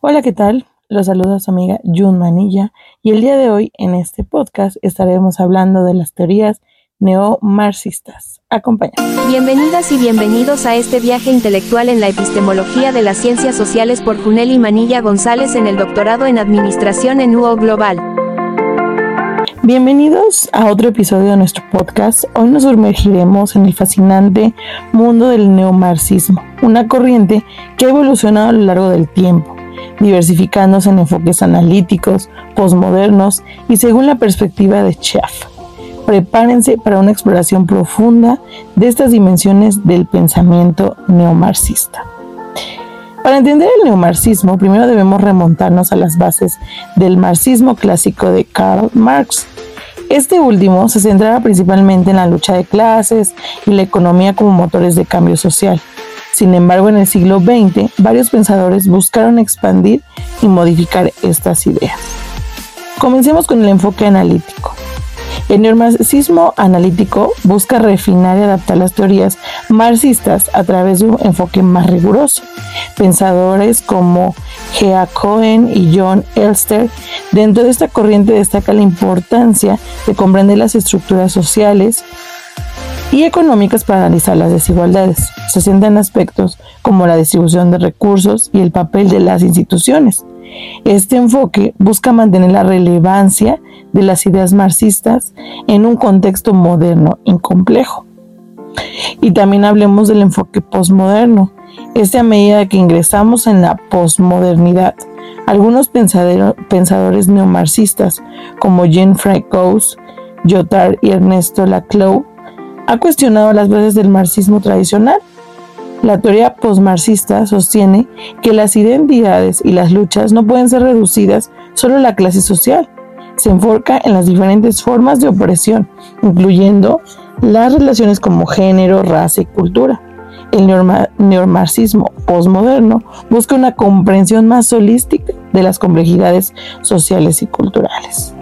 Hola, ¿qué tal? Los saluda su amiga Jun Manilla y el día de hoy en este podcast estaremos hablando de las teorías neomarxistas. Acompáñame. Bienvenidas y bienvenidos a este viaje intelectual en la epistemología de las ciencias sociales por Juneli Manilla González en el doctorado en Administración en UO Global. Bienvenidos a otro episodio de nuestro podcast. Hoy nos sumergiremos en el fascinante mundo del neomarxismo, una corriente que ha evolucionado a lo largo del tiempo diversificándose en enfoques analíticos, posmodernos y según la perspectiva de Schaff. Prepárense para una exploración profunda de estas dimensiones del pensamiento neomarxista. Para entender el neomarxismo, primero debemos remontarnos a las bases del marxismo clásico de Karl Marx. Este último se centraba principalmente en la lucha de clases y la economía como motores de cambio social. Sin embargo, en el siglo XX, varios pensadores buscaron expandir y modificar estas ideas. Comencemos con el enfoque analítico. El neomarxismo analítico busca refinar y adaptar las teorías marxistas a través de un enfoque más riguroso. Pensadores como G.A. Cohen y John Elster, dentro de esta corriente destaca la importancia de comprender las estructuras sociales, y económicas para analizar las desigualdades. Se sientan aspectos como la distribución de recursos y el papel de las instituciones. Este enfoque busca mantener la relevancia de las ideas marxistas en un contexto moderno y complejo. Y también hablemos del enfoque postmoderno. Este a medida que ingresamos en la postmodernidad, algunos pensadores neomarxistas como Jean-Frank Gauss, Jotard y Ernesto Laclau ha cuestionado las bases del marxismo tradicional. La teoría postmarxista sostiene que las identidades y las luchas no pueden ser reducidas solo a la clase social. Se enfoca en las diferentes formas de opresión, incluyendo las relaciones como género, raza y cultura. El neomarxismo postmoderno busca una comprensión más holística de las complejidades sociales y culturales.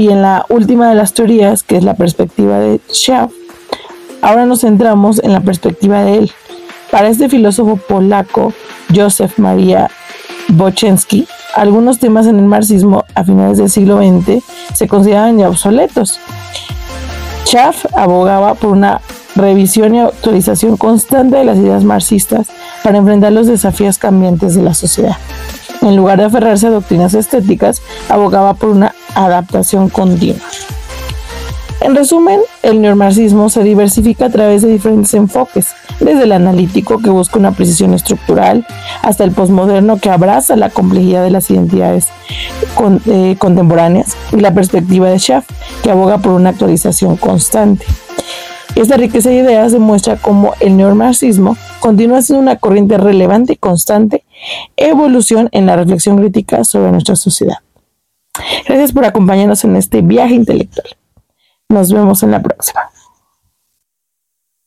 Y en la última de las teorías, que es la perspectiva de Schaff, ahora nos centramos en la perspectiva de él. Para este filósofo polaco, Józef Maria Boczynski, algunos temas en el marxismo a finales del siglo XX se consideraban ya obsoletos. Schaff abogaba por una revisión y actualización constante de las ideas marxistas para enfrentar los desafíos cambiantes de la sociedad. En lugar de aferrarse a doctrinas estéticas, abogaba por una adaptación continua. En resumen, el neomarxismo se diversifica a través de diferentes enfoques, desde el analítico que busca una precisión estructural, hasta el posmoderno que abraza la complejidad de las identidades eh, contemporáneas y la perspectiva de Schaff que aboga por una actualización constante. Esta riqueza de ideas demuestra cómo el neomarxismo continúa siendo una corriente relevante y constante evolución en la reflexión crítica sobre nuestra sociedad. Gracias por acompañarnos en este viaje intelectual. Nos vemos en la próxima.